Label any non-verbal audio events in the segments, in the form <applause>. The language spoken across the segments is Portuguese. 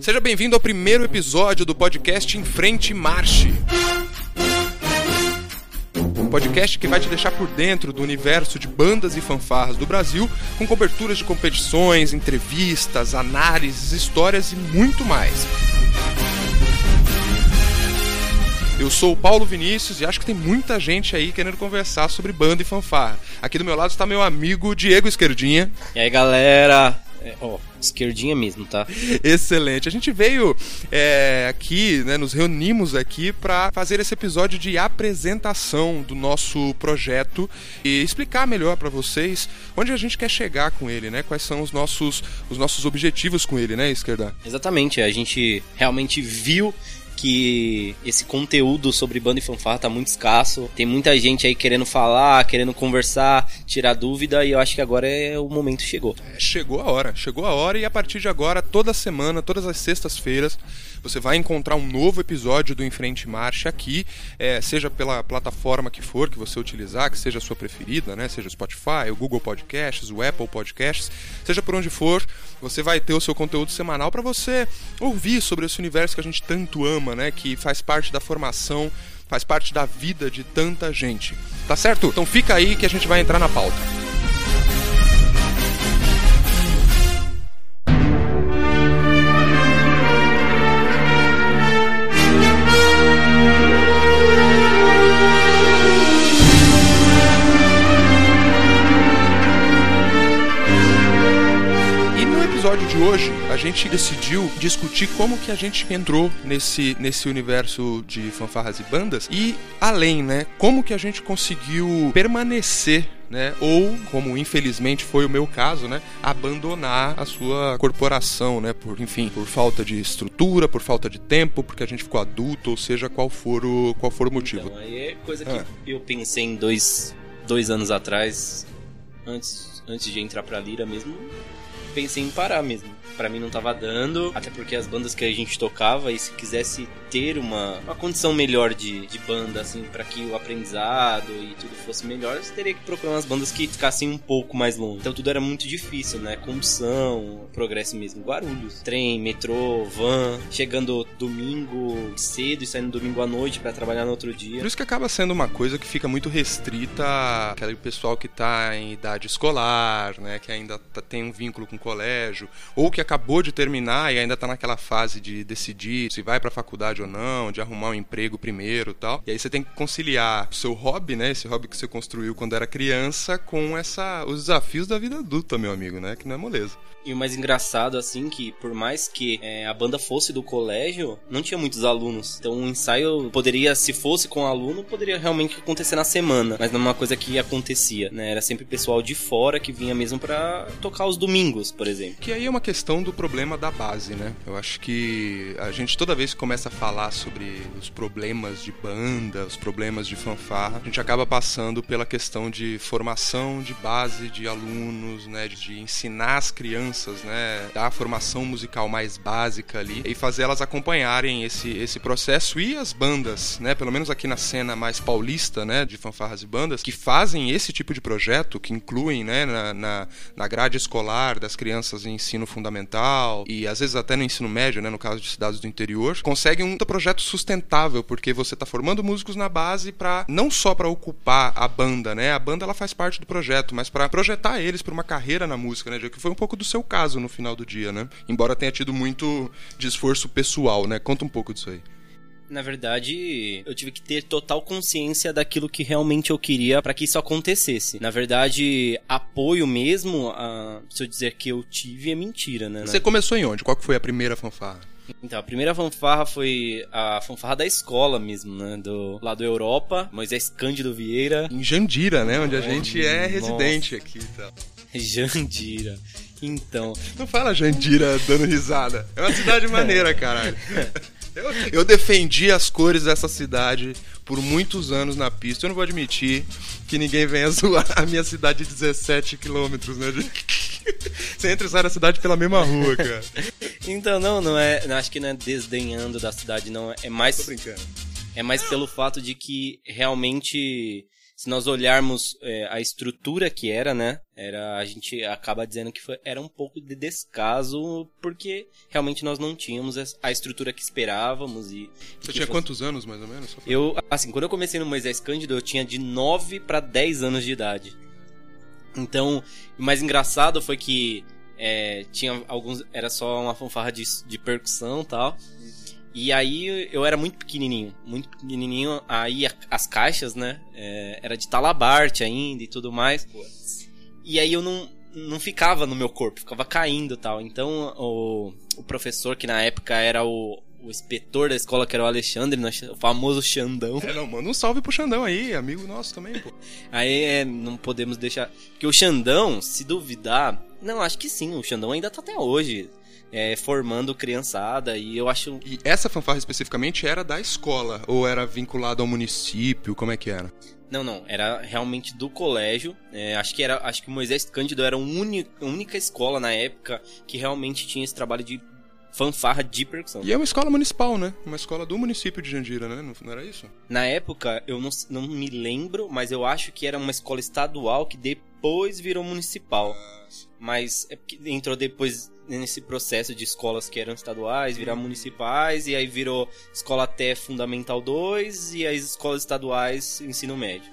Seja bem-vindo ao primeiro episódio do podcast Em Frente Marche. Um podcast que vai te deixar por dentro do universo de bandas e fanfarras do Brasil, com coberturas de competições, entrevistas, análises, histórias e muito mais. Eu sou o Paulo Vinícius e acho que tem muita gente aí querendo conversar sobre banda e fanfarra. Aqui do meu lado está meu amigo Diego Esquerdinha. E aí, galera? É, ó, esquerdinha mesmo, tá? Excelente. A gente veio é, aqui, né, nos reunimos aqui para fazer esse episódio de apresentação do nosso projeto e explicar melhor para vocês onde a gente quer chegar com ele, né? Quais são os nossos, os nossos objetivos com ele, né, Esquerda? Exatamente. A gente realmente viu que esse conteúdo sobre banda e fanfarra tá muito escasso. Tem muita gente aí querendo falar, querendo conversar, tirar dúvida e eu acho que agora é o momento chegou. É, chegou a hora, chegou a hora e a partir de agora, toda semana, todas as sextas-feiras, você vai encontrar um novo episódio do Enfrente Marcha aqui, é, seja pela plataforma que for que você utilizar, que seja a sua preferida, né? Seja o Spotify, o Google Podcasts, o Apple Podcasts, seja por onde for, você vai ter o seu conteúdo semanal para você ouvir sobre esse universo que a gente tanto ama, né? Que faz parte da formação, faz parte da vida de tanta gente. Tá certo? Então fica aí que a gente vai entrar na pauta. Episódio de hoje, a gente decidiu discutir como que a gente entrou nesse, nesse universo de fanfarras e bandas e além, né? Como que a gente conseguiu permanecer né? Ou, como infelizmente foi o meu caso, né? Abandonar a sua corporação, né? Por, enfim, por falta de estrutura, por falta de tempo, porque a gente ficou adulto, ou seja, qual for o, qual for o motivo. Então, aí é coisa que ah. eu pensei em dois, dois anos atrás, antes, antes de entrar pra Lira mesmo, pensei em parar mesmo. Para mim não tava dando, até porque as bandas que a gente tocava, e se quisesse ter uma, uma condição melhor de, de banda, assim, para que o aprendizado e tudo fosse melhor, você teria que procurar umas bandas que ficassem um pouco mais longe. Então tudo era muito difícil, né? Condução, progresso mesmo, Guarulhos, trem, metrô, van, chegando domingo cedo e saindo domingo à noite para trabalhar no outro dia. Por isso que acaba sendo uma coisa que fica muito restrita àquele pessoal que tá em idade escolar, né? Que ainda tá, tem um vínculo com colégio, ou que acabou de terminar e ainda está naquela fase de decidir se vai para a faculdade ou não, de arrumar um emprego primeiro, tal. E aí você tem que conciliar o seu hobby, né, esse hobby que você construiu quando era criança, com essa os desafios da vida adulta, meu amigo, né, que não é moleza. E o mais engraçado, assim, que por mais que é, a banda fosse do colégio, não tinha muitos alunos. Então o ensaio poderia, se fosse com aluno, poderia realmente acontecer na semana. Mas não é uma coisa que acontecia, né? Era sempre pessoal de fora que vinha mesmo para tocar os domingos, por exemplo. Que aí é uma questão do problema da base, né? Eu acho que a gente toda vez que começa a falar sobre os problemas de banda, os problemas de fanfarra, a gente acaba passando pela questão de formação de base de alunos, né? De ensinar as crianças crianças, né, dar a formação musical mais básica ali e fazer elas acompanharem esse, esse processo. E as bandas, né, pelo menos aqui na cena mais paulista, né, de fanfarras e bandas, que fazem esse tipo de projeto, que incluem, né, na, na, na grade escolar das crianças em ensino fundamental e às vezes até no ensino médio, né, no caso de cidades do interior, conseguem um projeto sustentável, porque você está formando músicos na base para não só para ocupar a banda, né, a banda ela faz parte do projeto, mas para projetar eles para uma carreira na música, né, que foi um pouco do seu caso no final do dia, né? Embora tenha tido muito de esforço pessoal, né? Conta um pouco disso aí. Na verdade, eu tive que ter total consciência daquilo que realmente eu queria para que isso acontecesse. Na verdade, apoio mesmo, a, se eu dizer que eu tive, é mentira, né? Você começou em onde? Qual foi a primeira fanfarra? Então, a primeira fanfarra foi a fanfarra da escola mesmo, né? Do lado da Europa, Moisés Cândido Vieira. Em Jandira, né? Onde a gente é residente aqui e tal. <laughs> Jandira. Então. Não fala Jandira dando risada. É uma cidade <laughs> maneira, caralho. <laughs> Eu, eu, defendi as cores dessa cidade por muitos anos na pista. Eu não vou admitir que ninguém venha <laughs> zoar a minha cidade de 17 quilômetros, né? Você entra e sai da cidade pela mesma rua, cara. Então, não, não é. Não, acho que não é desdenhando da cidade, não. É mais. Tô brincando. É mais pelo fato de que realmente se nós olharmos é, a estrutura que era, né? Era, a gente acaba dizendo que foi, era um pouco de descaso, porque realmente nós não tínhamos a estrutura que esperávamos. E, Você tinha fosse... quantos anos, mais ou menos? Eu, assim, quando eu comecei no Moisés Cândido, eu tinha de 9 para 10 anos de idade. Então, o mais engraçado foi que é, tinha alguns. Era só uma fanfarra de, de percussão e tal. E aí eu era muito pequenininho, muito pequenininho. Aí as caixas, né? É, era de talabarte ainda e tudo mais. E aí eu não, não ficava no meu corpo, ficava caindo tal. Então o, o professor, que na época era o, o inspetor da escola, que era o Alexandre, o famoso Xandão. É, não, manda um salve pro Xandão aí, amigo nosso também, pô. Aí é, não podemos deixar. Porque o Xandão, se duvidar. Não, acho que sim, o Xandão ainda tá até hoje é, formando criançada e eu acho. E essa fanfarra especificamente era da escola ou era vinculado ao município? Como é que era? Não, não, era realmente do colégio. É, acho que era, acho que Moisés Cândido era a única escola na época que realmente tinha esse trabalho de fanfarra de percussão. E é uma escola municipal, né? Uma escola do município de Jandira, né? Não, era isso? Na época, eu não, não me lembro, mas eu acho que era uma escola estadual que depois virou municipal. Mas é porque entrou depois nesse processo de escolas que eram estaduais, virar municipais, e aí virou escola até Fundamental 2 e as escolas estaduais ensino médio.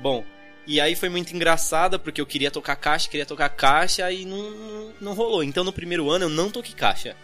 Bom, e aí foi muito engraçada porque eu queria tocar caixa, queria tocar caixa e não, não, não rolou. Então no primeiro ano eu não toquei caixa.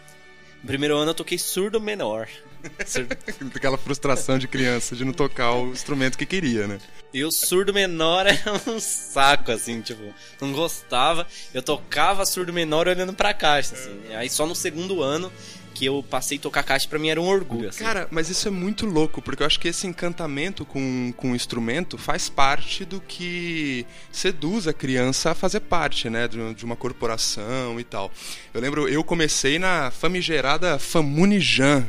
No primeiro ano eu toquei surdo menor. <laughs> Aquela frustração de criança de não tocar o instrumento que queria, né? E o surdo menor <laughs> era um saco, assim, tipo, não gostava. Eu tocava surdo menor olhando pra caixa, assim. Aí só no segundo ano que eu passei a tocar caixa para mim era um orgulho. Assim. Cara, mas isso é muito louco, porque eu acho que esse encantamento com, com o instrumento faz parte do que seduz a criança a fazer parte, né, de, de uma corporação e tal. Eu lembro, eu comecei na famigerada Famunijan,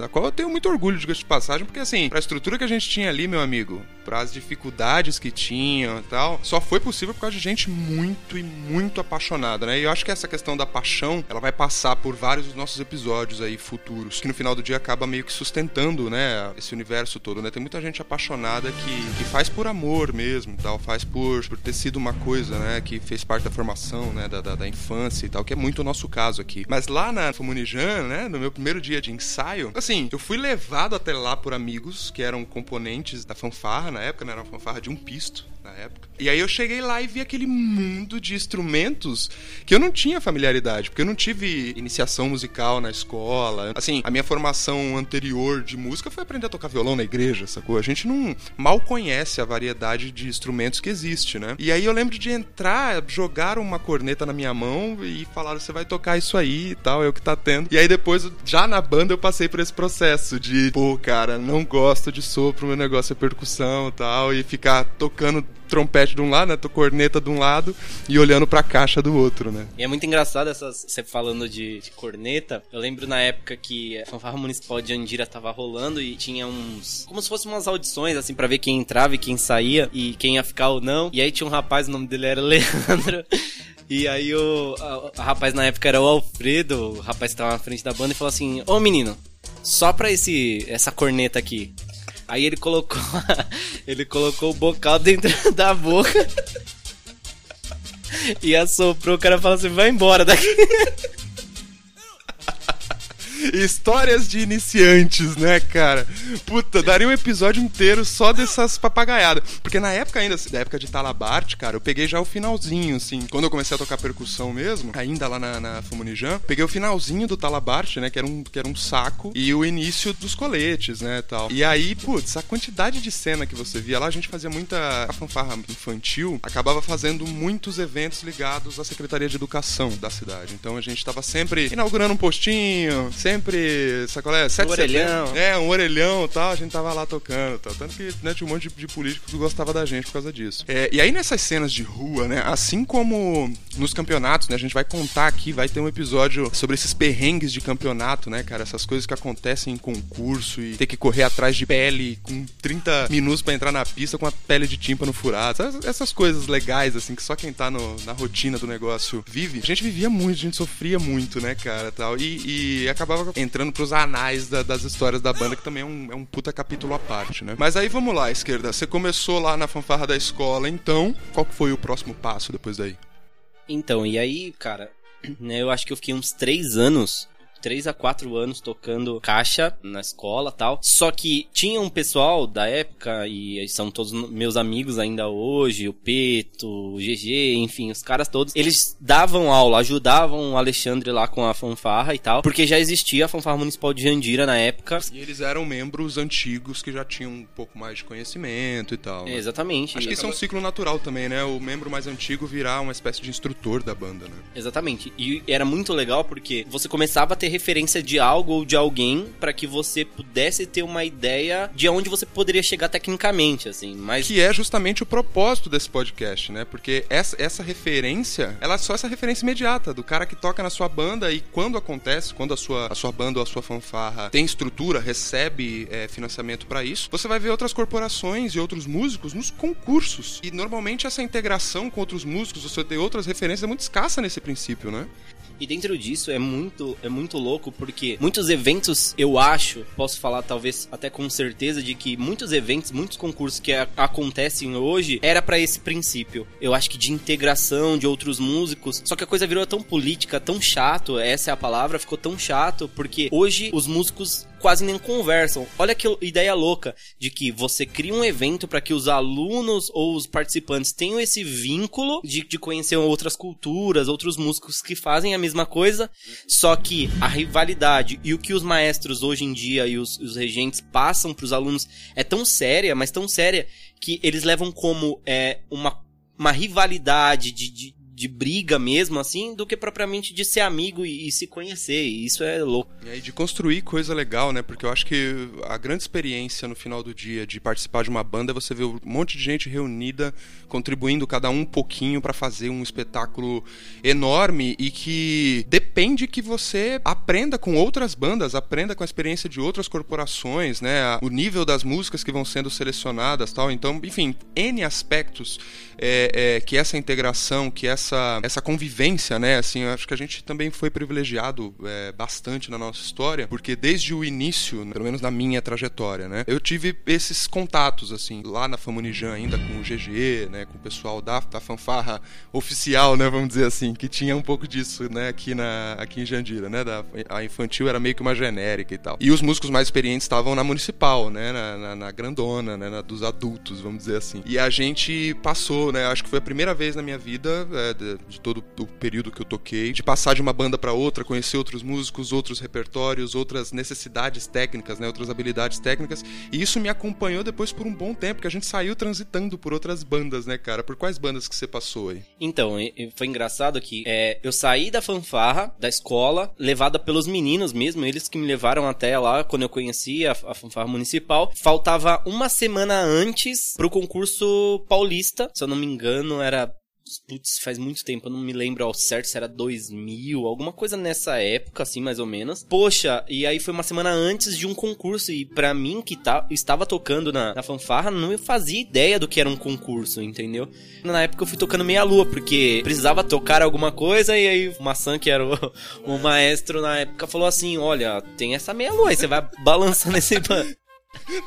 da qual eu tenho muito orgulho de passagem, porque assim, pra estrutura que a gente tinha ali, meu amigo, para as dificuldades que tinham e tal, só foi possível por causa de gente muito e muito apaixonada, né? E eu acho que essa questão da paixão, ela vai passar por vários dos nossos episódios aí futuros, que no final do dia acaba meio que sustentando, né, esse universo todo, né? Tem muita gente apaixonada que, que faz por amor mesmo, tal, faz por, por ter sido uma coisa, né, que fez parte da formação, né, da, da, da infância e tal, que é muito o nosso caso aqui. Mas lá na Fumunijan, né, no meu primeiro dia de ensaio, assim, eu fui levado até lá por amigos que eram componentes da fanfarra na época, né? Era uma fanfarra de um pisto na época. E aí eu cheguei lá e vi aquele mundo de instrumentos que eu não tinha familiaridade, porque eu não tive iniciação musical na escola. Assim, a minha formação anterior de música foi aprender a tocar violão na igreja, sacou? A gente não mal conhece a variedade de instrumentos que existe, né? E aí eu lembro de entrar, jogar uma corneta na minha mão e falaram: você vai tocar isso aí e tal, é o que tá tendo. E aí depois, já na banda, eu passei por esse processo de, pô, cara, não gosto de sopro, meu negócio é percussão e tal, e ficar tocando trompete de um lado, né? Tô corneta de um lado e olhando pra caixa do outro, né? E é muito engraçado essas. Você falando de, de, corneta. Eu lembro na época que a fanfarra municipal de Andira tava rolando e tinha uns. Como se fossem umas audições, assim, para ver quem entrava e quem saía e quem ia ficar ou não. E aí tinha um rapaz, o nome dele era <laughs> Leandro. E aí o, rapaz na época era o Alfredo, o rapaz que tava na frente da banda, e falou assim: Ô menino, só pra esse, essa corneta aqui. Aí ele colocou <laughs> ele colocou o bocal dentro <laughs> da boca <laughs> e assoprou. O cara falou assim: vai embora daqui. Histórias de iniciantes, né, cara? Puta, daria um episódio inteiro só dessas papagaiadas. Porque na época ainda, da época de Talabarte, cara, eu peguei já o finalzinho, assim. Quando eu comecei a tocar percussão mesmo, ainda lá na, na Fumunijan, peguei o finalzinho do Talabarte, né, que era, um, que era um saco, e o início dos coletes, né, tal. E aí, putz, a quantidade de cena que você via lá, a gente fazia muita fanfarra infantil, acabava fazendo muitos eventos ligados à Secretaria de Educação da cidade. Então a gente tava sempre inaugurando um postinho, sempre sempre, sabe qual é? um orelhão. É, um orelhão e tal, a gente tava lá tocando tal. Tanto que né, tinha um monte de, de políticos que gostava da gente por causa disso. É, e aí nessas cenas de rua, né, assim como nos campeonatos, né, a gente vai contar aqui, vai ter um episódio sobre esses perrengues de campeonato, né, cara, essas coisas que acontecem em concurso e ter que correr atrás de pele com 30 minutos para entrar na pista com a pele de tímpano furado. Essas, essas coisas legais, assim, que só quem tá no, na rotina do negócio vive. A gente vivia muito, a gente sofria muito, né, cara, tal. E, e acabava só entrando pros anais da, das histórias da banda, que também é um, é um puta capítulo à parte, né? Mas aí vamos lá, esquerda. Você começou lá na fanfarra da escola, então, qual foi o próximo passo depois daí? Então, e aí, cara, <clears throat> né, eu acho que eu fiquei uns três anos 3 a 4 anos tocando caixa na escola tal. Só que tinha um pessoal da época, e são todos meus amigos ainda hoje, o Peto, o GG, enfim, os caras todos, eles davam aula, ajudavam o Alexandre lá com a fanfarra e tal, porque já existia a fanfarra municipal de Jandira na época. E eles eram membros antigos que já tinham um pouco mais de conhecimento e tal. Né? exatamente. Acho que isso é um ciclo natural também, né? O membro mais antigo virar uma espécie de instrutor da banda, né? Exatamente. E era muito legal porque você começava a ter referência de algo ou de alguém para que você pudesse ter uma ideia de onde você poderia chegar tecnicamente, assim. Mas que é justamente o propósito desse podcast, né? Porque essa, essa referência, ela é só essa referência imediata do cara que toca na sua banda e quando acontece, quando a sua, a sua banda ou a sua fanfarra tem estrutura, recebe é, financiamento para isso, você vai ver outras corporações e outros músicos nos concursos. E normalmente essa integração com outros músicos, você ter outras referências é muito escassa nesse princípio, né? E dentro disso é muito, é muito louco porque muitos eventos, eu acho, posso falar talvez até com certeza de que muitos eventos, muitos concursos que a, acontecem hoje era para esse princípio. Eu acho que de integração de outros músicos. Só que a coisa virou tão política, tão chato, essa é a palavra, ficou tão chato porque hoje os músicos quase nem conversam. Olha que ideia louca de que você cria um evento para que os alunos ou os participantes tenham esse vínculo de, de conhecer outras culturas, outros músicos que fazem a mesma coisa, só que a rivalidade e o que os maestros hoje em dia e os, os regentes passam para os alunos é tão séria, mas tão séria, que eles levam como é, uma, uma rivalidade de, de de briga mesmo, assim, do que propriamente de ser amigo e, e, se conhecer. E isso é louco. E aí de construir coisa legal, né? Porque eu acho que a grande experiência no final do dia de participar de uma banda é você ver um monte de gente reunida, contribuindo cada um um pouquinho para fazer um espetáculo enorme e que depende que você aprenda com outras bandas, aprenda com a experiência de outras corporações, né? O nível das músicas que vão sendo selecionadas tal. Então, enfim, N aspectos é, é, que essa integração, que essa, essa convivência, né? Assim, acho que a gente também foi privilegiado é, bastante na nossa história, porque desde o início, pelo menos na minha trajetória, né? Eu tive esses contatos, assim, lá na Famunijan ainda com o GG, né? Com o pessoal da, da fanfarra oficial, né? Vamos dizer assim, que tinha um pouco disso, né? Aqui, na, aqui em Jandira, né? Da, a infantil era meio que uma genérica e tal. E os músicos mais experientes estavam na municipal, né? Na, na, na grandona, né? Na, dos adultos, vamos dizer assim. E a gente passou né? Acho que foi a primeira vez na minha vida, é, de, de, todo o período que eu toquei, de passar de uma banda para outra, conhecer outros músicos, outros repertórios, outras necessidades técnicas, né? Outras habilidades técnicas. E isso me acompanhou depois por um bom tempo, que a gente saiu transitando por outras bandas, né, cara? Por quais bandas que você passou aí? Então, foi engraçado que é, eu saí da fanfarra, da escola, levada pelos meninos mesmo, eles que me levaram até lá quando eu conheci a, a fanfarra municipal. Faltava uma semana antes pro concurso paulista, se eu não não me engano, era Putz, faz muito tempo, eu não me lembro ao certo se era 2000, alguma coisa nessa época, assim, mais ou menos. Poxa, e aí foi uma semana antes de um concurso, e para mim, que tá, estava tocando na, na fanfarra, não fazia ideia do que era um concurso, entendeu? Na época eu fui tocando meia-lua, porque precisava tocar alguma coisa, e aí o Maçã, que era o, o maestro na época, falou assim: Olha, tem essa meia-lua, aí você vai balançando esse. <laughs>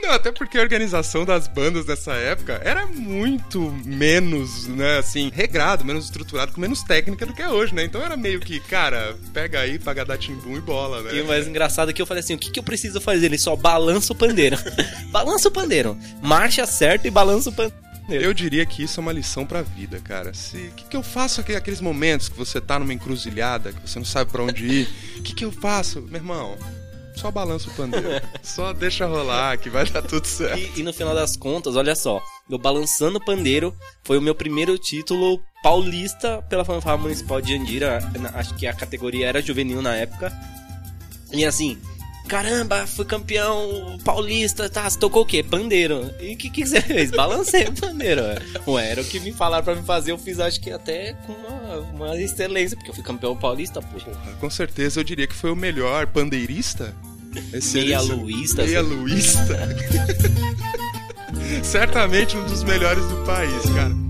Não, até porque a organização das bandas nessa época era muito menos, né, assim, regrado, menos estruturado, com menos técnica do que é hoje, né? Então era meio que, cara, pega aí, paga da timbum e bola, né? E o mais engraçado é que eu falei assim, o que, que eu preciso fazer? Ele só balança o pandeiro. <laughs> balança o pandeiro. Marcha certa e balança o pandeiro. Eu diria que isso é uma lição pra vida, cara. O que, que eu faço aqueles momentos que você tá numa encruzilhada, que você não sabe para onde ir? O que, que eu faço? Meu irmão, só balança o pandeiro. <laughs> só deixa rolar que vai dar tudo certo. E, e, no final das contas, olha só, eu balançando o pandeiro foi o meu primeiro título paulista pela fanfarra municipal de Andira. Acho que a categoria era juvenil na época. E assim, caramba, fui campeão paulista, tá? Você tocou o quê? Pandeiro. E o que, que você fez? Balancei o pandeiro. Ué, era o que me falaram pra me fazer, eu fiz acho que até com uma, uma excelência, porque eu fui campeão paulista, pô. Porra, com certeza eu diria que foi o melhor pandeirista. Esse meia luísta. Meia luísta. <laughs> Certamente um dos melhores do país, cara.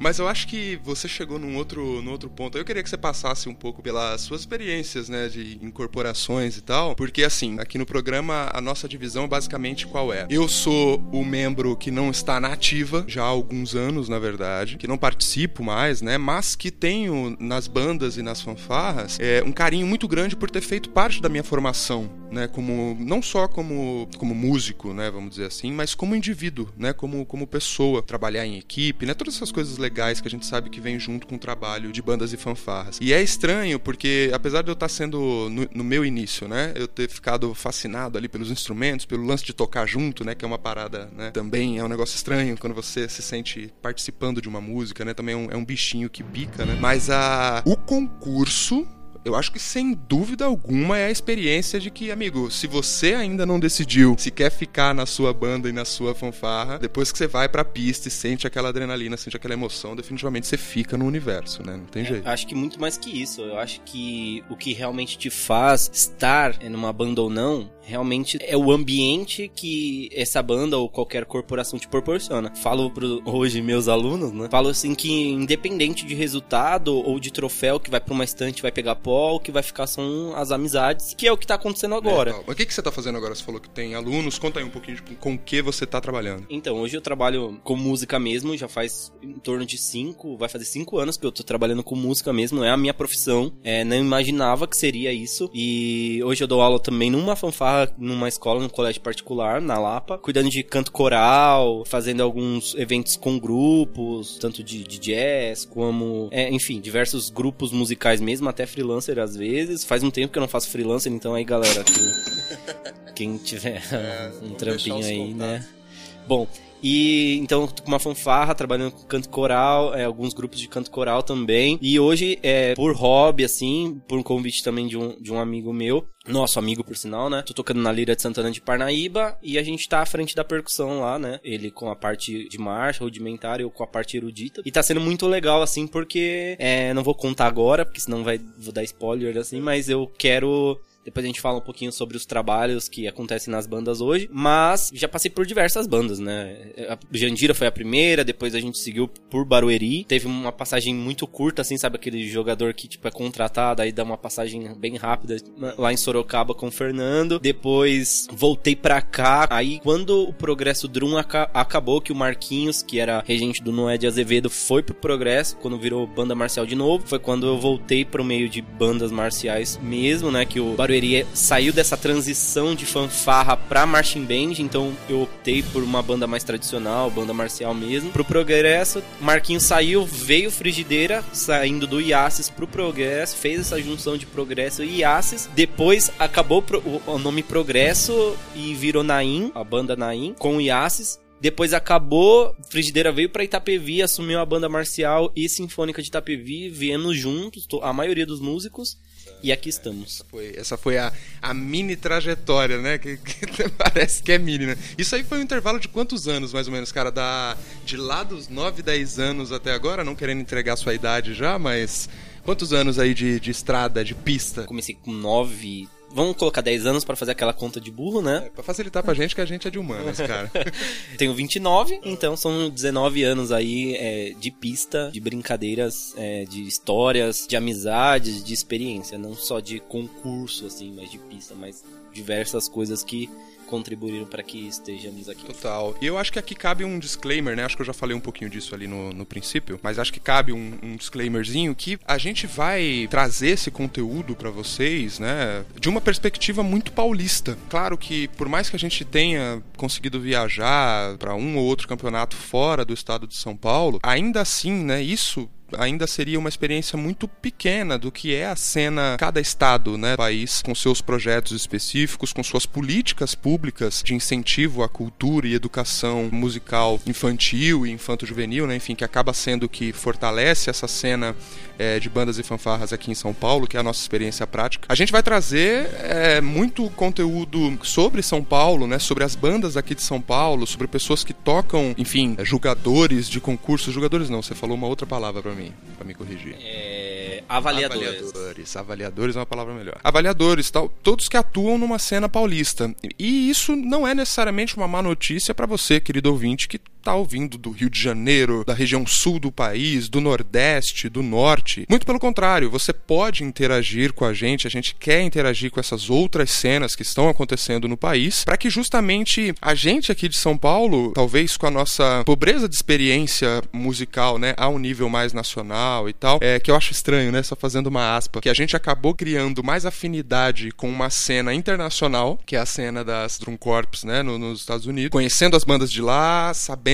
Mas eu acho que você chegou num outro, num outro ponto. Eu queria que você passasse um pouco pelas suas experiências, né, de incorporações e tal, porque assim, aqui no programa a nossa divisão basicamente qual é? Eu sou o membro que não está na ativa já há alguns anos, na verdade, que não participo mais, né, mas que tenho nas bandas e nas fanfarras é, um carinho muito grande por ter feito parte da minha formação, né, como não só como como músico, né, vamos dizer assim, mas como indivíduo, né, como como pessoa, trabalhar em equipe, né, todas essas coisas legais que a gente sabe que vem junto com o trabalho de bandas e fanfarras. E é estranho porque apesar de eu estar sendo no, no meu início, né, eu ter ficado fascinado ali pelos instrumentos, pelo lance de tocar junto, né, que é uma parada, né, também é um negócio estranho quando você se sente participando de uma música, né, também é um, é um bichinho que pica, né. Mas a o concurso eu acho que sem dúvida alguma é a experiência de que, amigo, se você ainda não decidiu se quer ficar na sua banda e na sua fanfarra, depois que você vai pra pista e sente aquela adrenalina, sente aquela emoção, definitivamente você fica no universo, né? Não tem É, jeito. acho que muito mais que isso. Eu acho que o que realmente te faz estar numa banda ou não, realmente é o ambiente que essa banda ou qualquer corporação te proporciona. Falo pro, hoje meus alunos, né? Falo assim que independente de resultado ou de troféu que vai pra uma estante vai pegar pó, o que vai ficar são as amizades, que é o que tá acontecendo agora. Legal. Mas o que, que você tá fazendo agora? Você falou que tem alunos. Conta aí um pouquinho de com o que você tá trabalhando. Então, hoje eu trabalho com música mesmo, já faz em torno de cinco, vai fazer cinco anos que eu tô trabalhando com música mesmo, é a minha profissão. É, não imaginava que seria isso. E hoje eu dou aula também numa fanfarra, numa escola, num colégio particular, na Lapa, cuidando de canto coral, fazendo alguns eventos com grupos, tanto de, de jazz, como, é, enfim, diversos grupos musicais mesmo, até freelancer às vezes. Faz um tempo que eu não faço freelancer, então aí galera, que, quem tiver um vamos trampinho deixar os aí, né? Bom, e então com uma fanfarra, trabalhando com canto coral, é, alguns grupos de canto coral também. E hoje, é, por hobby, assim, por um convite também de um, de um amigo meu, nosso amigo por sinal, né? Tô tocando na Lira de Santana de Parnaíba e a gente tá à frente da percussão lá, né? Ele com a parte de marcha, rudimentar, eu com a parte erudita. E tá sendo muito legal, assim, porque é, não vou contar agora, porque senão vai vou dar spoiler, assim, mas eu quero depois a gente fala um pouquinho sobre os trabalhos que acontecem nas bandas hoje. Mas já passei por diversas bandas, né? A Jandira foi a primeira, depois a gente seguiu por Barueri. Teve uma passagem muito curta, assim, sabe? Aquele jogador que, tipo, é contratado, aí dá uma passagem bem rápida lá em Sorocaba com o Fernando. Depois voltei pra cá. Aí, quando o Progresso Drum aca acabou, que o Marquinhos, que era regente do Noé de Azevedo, foi pro Progresso, quando virou banda marcial de novo. Foi quando eu voltei pro meio de bandas marciais mesmo, né? Que o saiu dessa transição de fanfarra pra marching band, então eu optei por uma banda mais tradicional, banda marcial mesmo. Pro Progresso, Marquinhos saiu, veio Frigideira, saindo do Iasis pro Progresso, fez essa junção de Progresso e Iasis. Depois acabou o nome Progresso e virou Naim, a banda Naim, com o Iasis. Depois acabou, Frigideira veio pra Itapevi, assumiu a banda marcial e sinfônica de Itapevi, viemos juntos, to- a maioria dos músicos, e aqui estamos. Foi, essa foi a, a mini trajetória, né? Que, que <laughs> parece que é mini, né? Isso aí foi um intervalo de quantos anos, mais ou menos, cara? Da, de lá dos 9, 10 anos até agora, não querendo entregar sua idade já, mas quantos anos aí de, de estrada, de pista? Comecei com 9, vamos colocar 10 anos pra fazer aquela conta de burro, né? É, pra facilitar pra gente que a gente é de humanas, cara. <laughs> Tenho 29, então são 19 anos aí é, de pista, de brincadeiras, é, de histórias, de amizades, de experiência. Não só de concurso, assim, mas de pista, mas diversas coisas que contribuíram para que estejamos aqui. Total. E eu acho que aqui cabe um disclaimer, né? Acho que eu já falei um pouquinho disso ali no, no princípio, mas acho que cabe um, um disclaimerzinho que a gente vai trazer esse conteúdo pra vocês, né? De uma perspectiva muito paulista. Claro que por mais que a gente tenha conseguido viajar pra um ou outro campeonato fora do estado de São Paulo, ainda assim, né? Isso ainda seria uma experiência muito pequena do que é a cena cada estado, né, país com seus projetos específicos, com suas políticas públicas de incentivo à cultura e educação musical infantil e infanto-juvenil, né, enfim, que acaba sendo que fortalece essa cena é, de bandas e fanfarras aqui em São Paulo, que é a nossa experiência prática. A gente vai trazer é, muito conteúdo sobre São Paulo, né, sobre as bandas aqui de São Paulo, sobre pessoas que tocam, enfim, jogadores de concursos, jogadores não, você falou uma outra palavra para mim, para me corrigir. É, avaliadores. Avaliadores. Avaliadores é uma palavra melhor. Avaliadores, tal, todos que atuam numa cena paulista. E isso não é necessariamente uma má notícia para você, querido ouvinte, que tá ouvindo do Rio de Janeiro, da região sul do país, do Nordeste, do Norte. Muito pelo contrário, você pode interagir com a gente, a gente quer interagir com essas outras cenas que estão acontecendo no país, para que justamente a gente aqui de São Paulo, talvez com a nossa pobreza de experiência musical, né, a um nível mais nacional e tal, é que eu acho estranho, né, só fazendo uma aspa, que a gente acabou criando mais afinidade com uma cena internacional, que é a cena das Drum Corps, né, no, nos Estados Unidos, conhecendo as bandas de lá, sabendo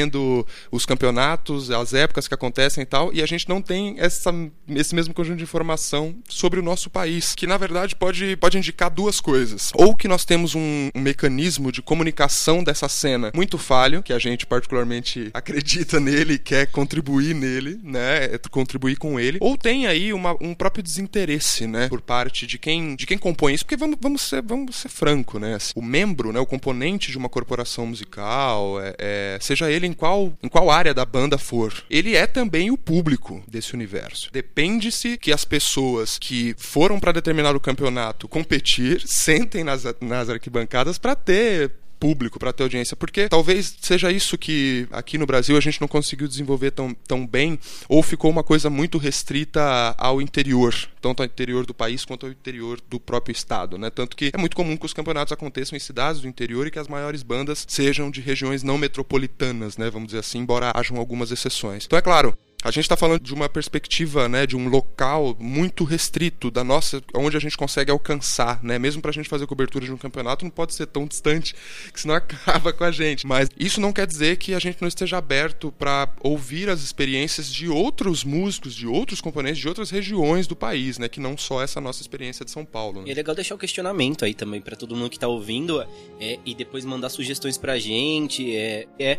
os campeonatos, as épocas que acontecem e tal, e a gente não tem essa, esse mesmo conjunto de informação sobre o nosso país, que na verdade pode, pode indicar duas coisas. Ou que nós temos um, um mecanismo de comunicação dessa cena muito falho, que a gente particularmente <laughs> acredita nele quer contribuir nele, né, contribuir com ele, ou tem aí uma, um próprio desinteresse, né, por parte de quem, de quem compõe isso, porque vamos, vamos, ser, vamos ser franco, né, o membro, né, o componente de uma corporação musical, é, é, seja ele em qual, em qual área da banda for, ele é também o público desse universo. Depende-se que as pessoas que foram para determinado campeonato competir <laughs> sentem nas, nas arquibancadas para ter público, para ter audiência, porque talvez seja isso que aqui no Brasil a gente não conseguiu desenvolver tão, tão bem, ou ficou uma coisa muito restrita ao interior, tanto ao interior do país quanto ao interior do próprio estado, né? Tanto que é muito comum que os campeonatos aconteçam em cidades do interior e que as maiores bandas sejam de regiões não metropolitanas, né? Vamos dizer assim, embora hajam algumas exceções. Então é claro, a gente está falando de uma perspectiva, né, de um local muito restrito da nossa, onde a gente consegue alcançar, né? Mesmo para a gente fazer cobertura de um campeonato, não pode ser tão distante <laughs> que senão acaba com a gente. Mas isso não quer dizer que a gente não esteja aberto para ouvir as experiências de outros músicos, de outros componentes, de outras regiões do país, né? Que não só essa nossa experiência de São Paulo. Né? E é legal deixar o questionamento aí também para todo mundo que está ouvindo é, e depois mandar sugestões para a gente. É, é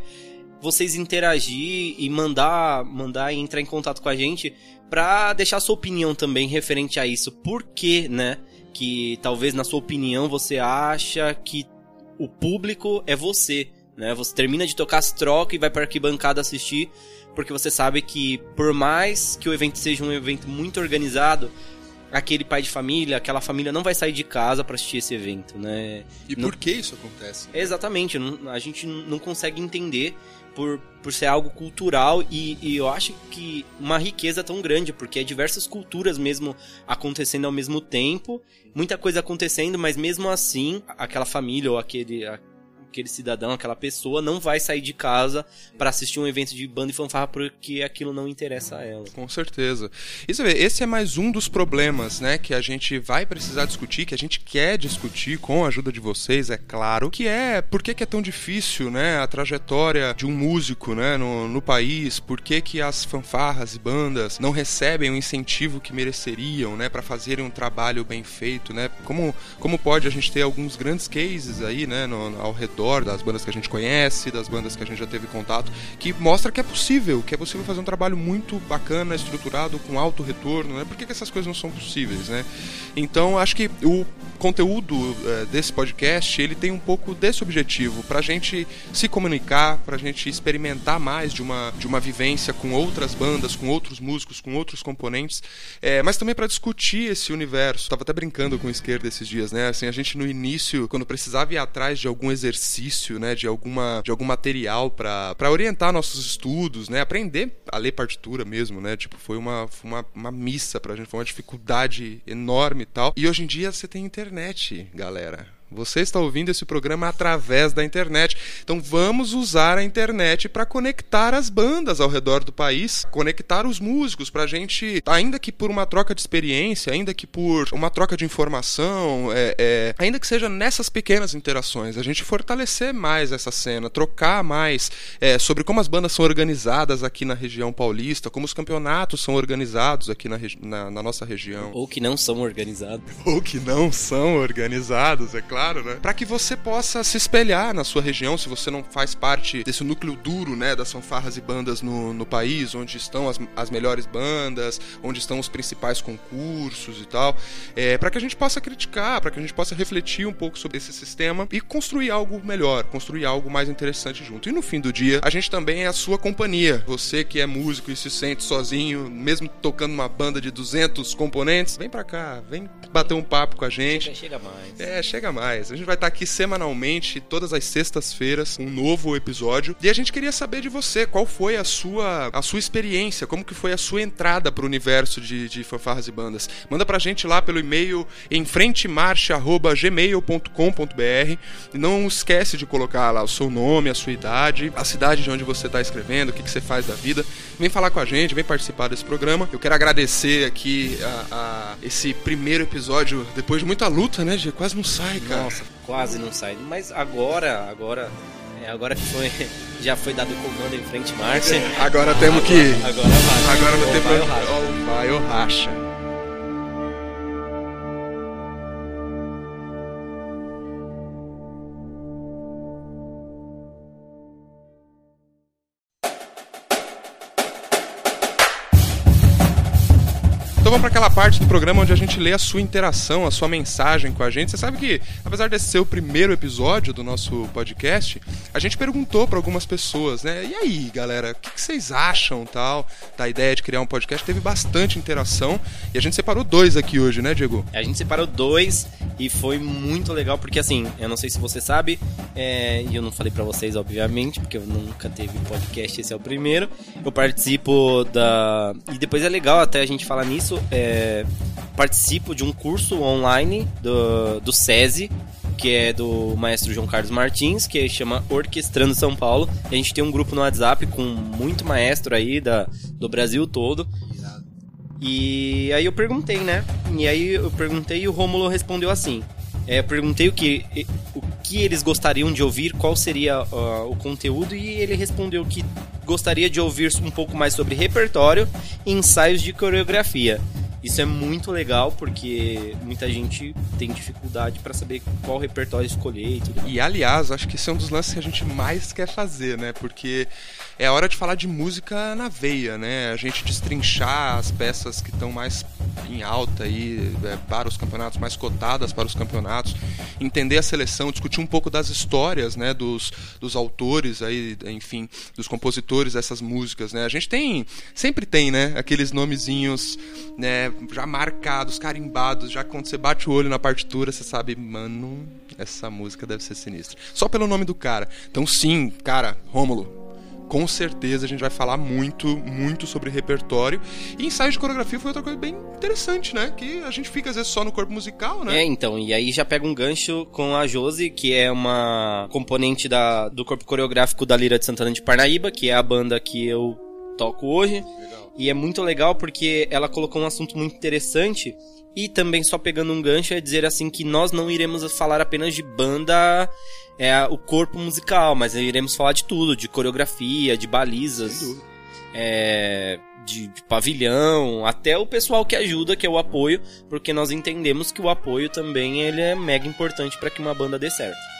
vocês interagir e mandar, mandar e entrar em contato com a gente para deixar sua opinião também referente a isso. Por que, né? Que talvez na sua opinião você acha que o público é você, né? Você termina de tocar as trocas e vai para arquibancada assistir, porque você sabe que por mais que o evento seja um evento muito organizado, aquele pai de família, aquela família não vai sair de casa para assistir esse evento, né? E não... por que isso acontece? Exatamente, a gente não consegue entender por, por ser algo cultural e, e, eu acho que uma riqueza tão grande, porque é diversas culturas mesmo acontecendo ao mesmo tempo, muita coisa acontecendo, mas mesmo assim, aquela família ou aquele, aquele cidadão, aquela pessoa não vai sair de casa para assistir um evento de banda e fanfarra porque aquilo não interessa a ela. Com certeza. E você vê, esse é mais um dos problemas, né, que a gente vai precisar discutir, que a gente quer discutir com a ajuda de vocês, é claro, que é por que, que é tão difícil, né, a trajetória de um músico, né, no, no país, por que, que as fanfarras e bandas não recebem o incentivo que mereceriam, né, para fazerem um trabalho bem feito, né? Como como pode a gente ter alguns grandes cases aí, né, no, ao redor das bandas que a gente conhece, das bandas que a gente já teve contato, que mostra que é possível, que é possível fazer um trabalho muito bacana, estruturado, com alto retorno, né? Por que, que essas coisas não são possíveis, né? Então, acho que o conteúdo é, desse podcast, ele tem um pouco desse objetivo, pra gente se comunicar, pra gente experimentar mais de uma, de uma vivência com outras bandas, com outros músicos, com outros componentes, é, mas também para discutir esse universo. Tava até brincando com o esquerda esses dias, né? Assim, a gente no início, quando precisava ir atrás de algum exercício exercício, né, de alguma de algum material para orientar nossos estudos, né, aprender a ler partitura mesmo, né, tipo foi uma uma, uma missa pra gente, foi uma dificuldade enorme e tal. E hoje em dia você tem internet, galera. Você está ouvindo esse programa através da internet. Então vamos usar a internet para conectar as bandas ao redor do país, conectar os músicos para a gente, ainda que por uma troca de experiência, ainda que por uma troca de informação, é, é, ainda que seja nessas pequenas interações, a gente fortalecer mais essa cena, trocar mais é, sobre como as bandas são organizadas aqui na região paulista, como os campeonatos são organizados aqui na, na, na nossa região. Ou que não são organizados. Ou que não são organizados, é claro claro, né? Para que você possa se espelhar na sua região, se você não faz parte desse núcleo duro, né, das fanfarras e bandas no, no país, onde estão as, as melhores bandas, onde estão os principais concursos e tal, é, para que a gente possa criticar, para que a gente possa refletir um pouco sobre esse sistema e construir algo melhor, construir algo mais interessante junto. E no fim do dia, a gente também é a sua companhia. Você que é músico e se sente sozinho, mesmo tocando uma banda de 200 componentes, vem para cá, vem bater um papo com a gente. Chega, chega mais. É, chega mais demais. A gente vai estar aqui semanalmente, todas as sextas-feiras, um novo episódio. E a gente queria saber de você, qual foi a sua, a sua experiência, como que foi a sua entrada para o universo de, de fanfarras e bandas. Manda pra gente lá pelo e-mail enfrentemarcha.gmail.com.br não esquece de colocar lá o seu nome, a sua idade, a cidade de onde você está escrevendo, o que, que você faz da vida. Vem falar com a gente, vem participar desse programa. Eu quero agradecer aqui a, a esse primeiro episódio, depois de muita luta, né? Quase não sai, cara. Nossa, quase não sai. Mas agora, agora, é, agora que foi, <laughs> já foi dado o comando em frente marcha. Agora temos que. Agora vai. Agora não tem Vai, problema. vai ou racha. Então vamos para aquela parte do programa onde a gente lê a sua interação, a sua mensagem com a gente. Você sabe que, apesar desse ser o primeiro episódio do nosso podcast, a gente perguntou para algumas pessoas, né? E aí, galera, o que, que vocês acham tal da ideia de criar um podcast? Teve bastante interação e a gente separou dois aqui hoje, né, Diego? A gente separou dois e foi muito legal, porque assim, eu não sei se você sabe, é, e eu não falei pra vocês, obviamente, porque eu nunca teve podcast, esse é o primeiro. Eu participo da. E depois é legal até a gente falar nisso. É, participo de um curso online do, do SESI, que é do maestro João Carlos Martins, que chama Orquestrando São Paulo. A gente tem um grupo no WhatsApp com muito maestro aí da, do Brasil todo. E aí eu perguntei, né? E aí eu perguntei e o Rômulo respondeu assim. É, perguntei o que, o que eles gostariam de ouvir, qual seria ó, o conteúdo, e ele respondeu que gostaria de ouvir um pouco mais sobre repertório e ensaios de coreografia. Isso é muito legal porque muita gente tem dificuldade para saber qual repertório escolher e tudo. E aliás, acho que esse é um dos lances que a gente mais quer fazer, né? Porque é hora de falar de música na veia, né? A gente destrinchar as peças que estão mais em alta aí é, para os campeonatos, mais cotadas para os campeonatos, entender a seleção, discutir um pouco das histórias, né? Dos, dos autores aí, enfim, dos compositores dessas músicas, né? A gente tem, sempre tem, né? Aqueles nomezinhos, né? Já marcados, carimbados, já quando você bate o olho na partitura, você sabe, mano, essa música deve ser sinistra. Só pelo nome do cara. Então sim, cara, Rômulo, com certeza a gente vai falar muito, muito sobre repertório. E ensaio de coreografia foi outra coisa bem interessante, né? Que a gente fica às vezes só no corpo musical, né? É, então, e aí já pega um gancho com a Josi, que é uma componente da, do corpo coreográfico da Lira de Santana de Parnaíba, que é a banda que eu toco hoje. E é muito legal porque ela colocou um assunto muito interessante. E também, só pegando um gancho, é dizer assim que nós não iremos falar apenas de banda, é, o corpo musical, mas iremos falar de tudo, de coreografia, de balizas, é, de, de pavilhão, até o pessoal que ajuda, que é o apoio, porque nós entendemos que o apoio também ele é mega importante para que uma banda dê certo.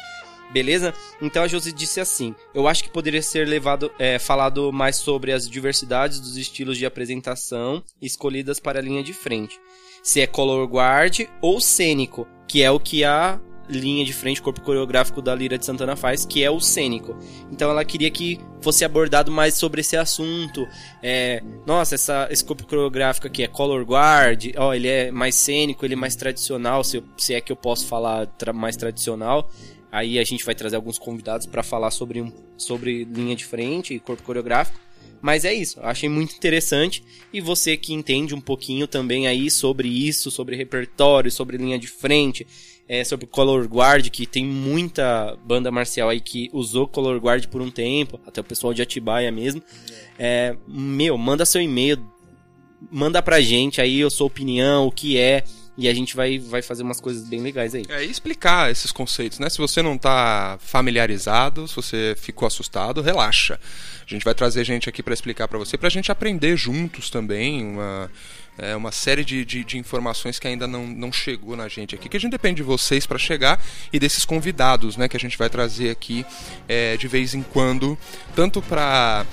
Beleza? Então a Josi disse assim: Eu acho que poderia ser levado, é, falado mais sobre as diversidades dos estilos de apresentação escolhidas para a linha de frente. Se é color guard ou cênico, que é o que a linha de frente, corpo coreográfico da Lira de Santana faz, que é o cênico. Então ela queria que fosse abordado mais sobre esse assunto. É, nossa, essa, esse corpo coreográfico aqui é color guard, ó, ele é mais cênico, ele é mais tradicional, se, eu- se é que eu posso falar tra- mais tradicional. Aí a gente vai trazer alguns convidados para falar sobre, um, sobre linha de frente e corpo coreográfico. Mas é isso, achei muito interessante. E você que entende um pouquinho também aí sobre isso, sobre repertório, sobre linha de frente, é, sobre color guard, que tem muita banda marcial aí que usou color guard por um tempo, até o pessoal de Atibaia mesmo. É, meu, manda seu e-mail, manda pra gente aí a sua opinião, o que é, e a gente vai, vai fazer umas coisas bem legais aí. É, e explicar esses conceitos, né? Se você não tá familiarizado, se você ficou assustado, relaxa. A gente vai trazer gente aqui para explicar para você, pra gente aprender juntos também, uma, é, uma série de, de, de informações que ainda não, não chegou na gente aqui, que a gente depende de vocês para chegar e desses convidados, né? Que a gente vai trazer aqui é, de vez em quando, tanto para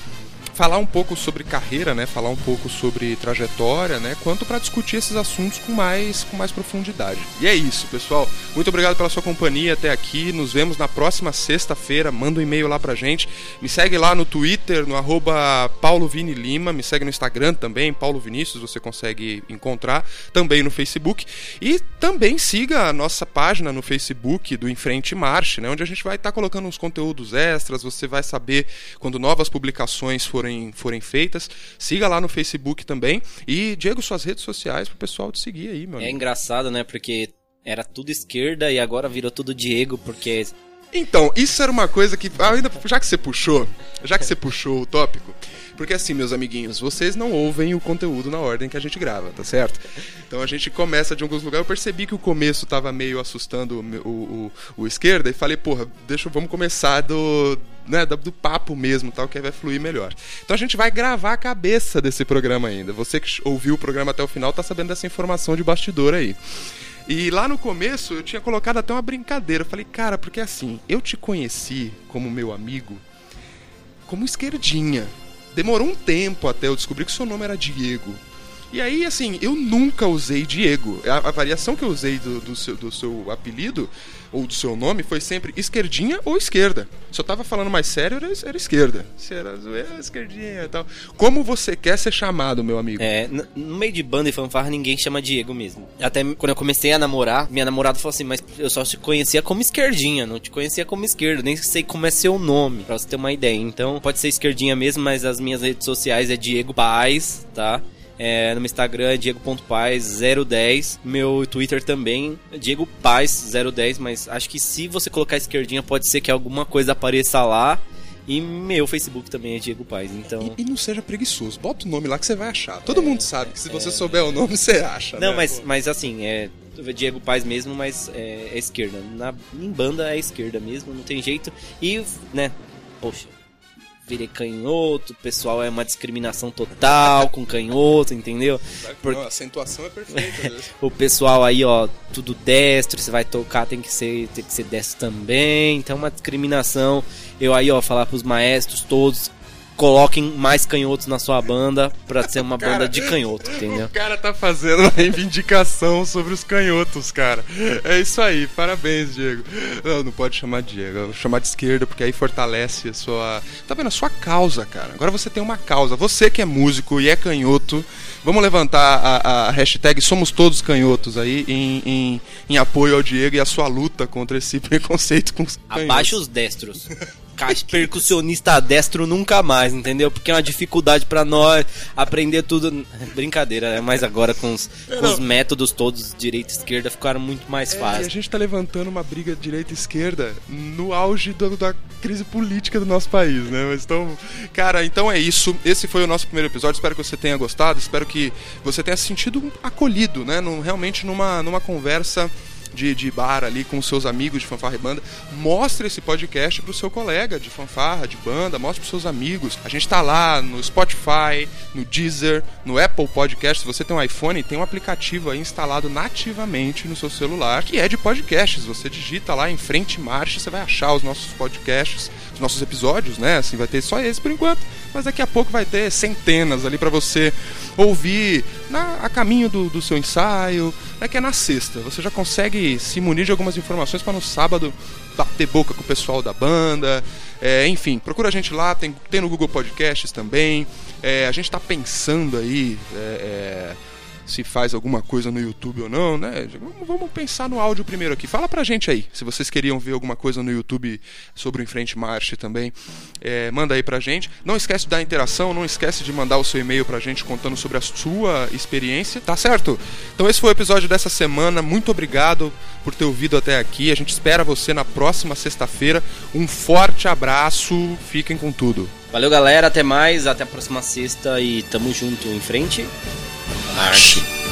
falar um pouco sobre carreira, né? Falar um pouco sobre trajetória, né? Quanto para discutir esses assuntos com mais, com mais profundidade. E é isso, pessoal. Muito obrigado pela sua companhia até aqui. Nos vemos na próxima sexta-feira. Manda um e-mail lá pra gente. Me segue lá no Twitter, no arroba Paulo Vini Lima. Me segue no Instagram também, Paulo Vinícius, você consegue encontrar. Também no Facebook. E também siga a nossa página no Facebook do Enfrente Marche, né? Onde a gente vai estar tá colocando uns conteúdos extras. Você vai saber quando novas publicações forem, forem feitas. Siga lá no Facebook também. E, Diego, suas redes sociais pro pessoal te seguir aí, meu É amigo. engraçado, né? Porque era tudo esquerda e agora virou tudo Diego, porque Então, isso era uma coisa que. ah, Ainda, já que você puxou, já que você puxou o tópico. Porque assim, meus amiguinhos, vocês não ouvem o conteúdo na ordem que a gente grava, tá certo? Então a gente começa de alguns lugares. Eu percebi que o começo tava meio assustando o, o, o, esquerda e falei, porra, deixa, vamos começar do, né, do, do papo mesmo, tal, que vai fluir melhor. Então a gente vai gravar a cabeça desse programa ainda. Você que ouviu o programa até o final tá sabendo dessa informação de bastidor aí. E lá no começo eu tinha colocado até uma brincadeira. Eu falei, cara, porque assim, eu te conheci como meu amigo como esquerdinha. Demorou um tempo até eu descobrir que seu nome era Diego. E aí, assim, eu nunca usei Diego. A, a variação que eu usei do, do seu, do seu apelido, ou do seu nome, foi sempre esquerdinha ou esquerda. Se eu tava falando mais sério, era, era esquerda. Se era zoeira, esquerdinha e tal. Como você quer ser chamado, meu amigo? É, no meio de banda e fanfarra ninguém chama Diego mesmo. Até quando eu comecei a namorar, minha namorada falou assim, mas eu só te conhecia como esquerdinha, não te conhecia como esquerda, nem sei como é seu nome, pra você ter uma ideia. Então, pode ser esquerdinha mesmo, mas as minhas redes sociais é Diego Paz, tá? É, no meu Instagram é diego.paz010. Meu Twitter também é Diego Paz 010, mas acho que se você colocar esquerdinha, pode ser que alguma coisa apareça lá. E meu Facebook também é Diego Paz, então... E, e não seja preguiçoso. Bota o nome lá que você vai achar. Todo mundo sabe que se você souber o nome, você acha. Não, né? mas, mas assim, é Diego Paz mesmo, mas é, é esquerda. Na, em banda é esquerda mesmo, não tem jeito. E, né, poxa, virei canhoto, o pessoal é uma discriminação total com canhoto, entendeu? por- Não, a acentuação é perfeita. <laughs> né? O pessoal aí, ó, tudo destro, você vai tocar, tem que ser, tem que ser destro também. Então, uma discriminação. Eu aí, ó, falar pros maestros todos, coloquem mais canhotos na sua banda pra ser uma <laughs> Cara, banda de canhoto, entendeu? O cara tá fazendo uma reivindicação sobre os canhotos, cara. É isso aí, parabéns, Diego. Não, não pode chamar Diego, chamar de esquerda, porque aí fortalece a sua. Tá vendo? A sua causa, cara. Agora você tem uma causa. Você que é músico e é canhoto, vamos levantar a, a hashtag Somos Todos Canhotos aí em, em, em apoio ao Diego e a sua luta contra esse <laughs> preconceito com os canhotos. Abaixa os destros. <laughs> Caixa percussionista destro nunca mais, entendeu? Porque é uma dificuldade pra nós aprender tudo. Brincadeira, né? Mas agora com os, com os métodos todos, direita e esquerda, ficaram muito mais É, e a fáceis. gente tá levantando uma briga direita e esquerda no auge do- da crise política do nosso país, né? Mas então, cara, então é isso. Esse foi o nosso primeiro episódio. Espero que você tenha gostado. Espero que você tenha se sentido acolhido, né? Num- realmente numa, numa conversa. De, de bar ali com seus amigos de fanfarra e banda, mostre esse podcast pro seu colega de fanfarra, de banda, mostre pros seus amigos. A gente tá lá no Spotify, no Deezer, no Apple Podcast. Se você tem um iPhone, tem um aplicativo aí instalado nativamente no seu celular, que é de podcasts. Você digita lá em frente marcha, você vai achar os nossos podcasts, os nossos episódios, né? Assim, vai ter só esse por enquanto, mas daqui a pouco vai ter centenas ali para você ouvir na, a caminho do, do seu ensaio. É que é na sexta. Você já consegue se munir de algumas informações para no sábado bater boca com o pessoal da banda. É, enfim, procura a gente lá, tem, tem no Google Podcasts também. É, a gente tá pensando aí. é, é, se faz alguma coisa no YouTube ou não, né? Vamos- pensar no áudio primeiro aqui. Fala pra gente aí, se vocês queriam ver alguma coisa no YouTube sobre o Enfrente Marche também, é, manda aí pra gente. Não esquece da interação, não esquece de mandar o seu e-mail pra gente contando sobre a sua experiência, tá certo? Então esse foi o episódio dessa semana. Muito obrigado por ter ouvido até aqui. A gente espera você na próxima sexta-feira. Um forte abraço, fiquem com tudo. Valeu, galera. Até mais. Até a próxima sexta e tamo junto em frente. Marche.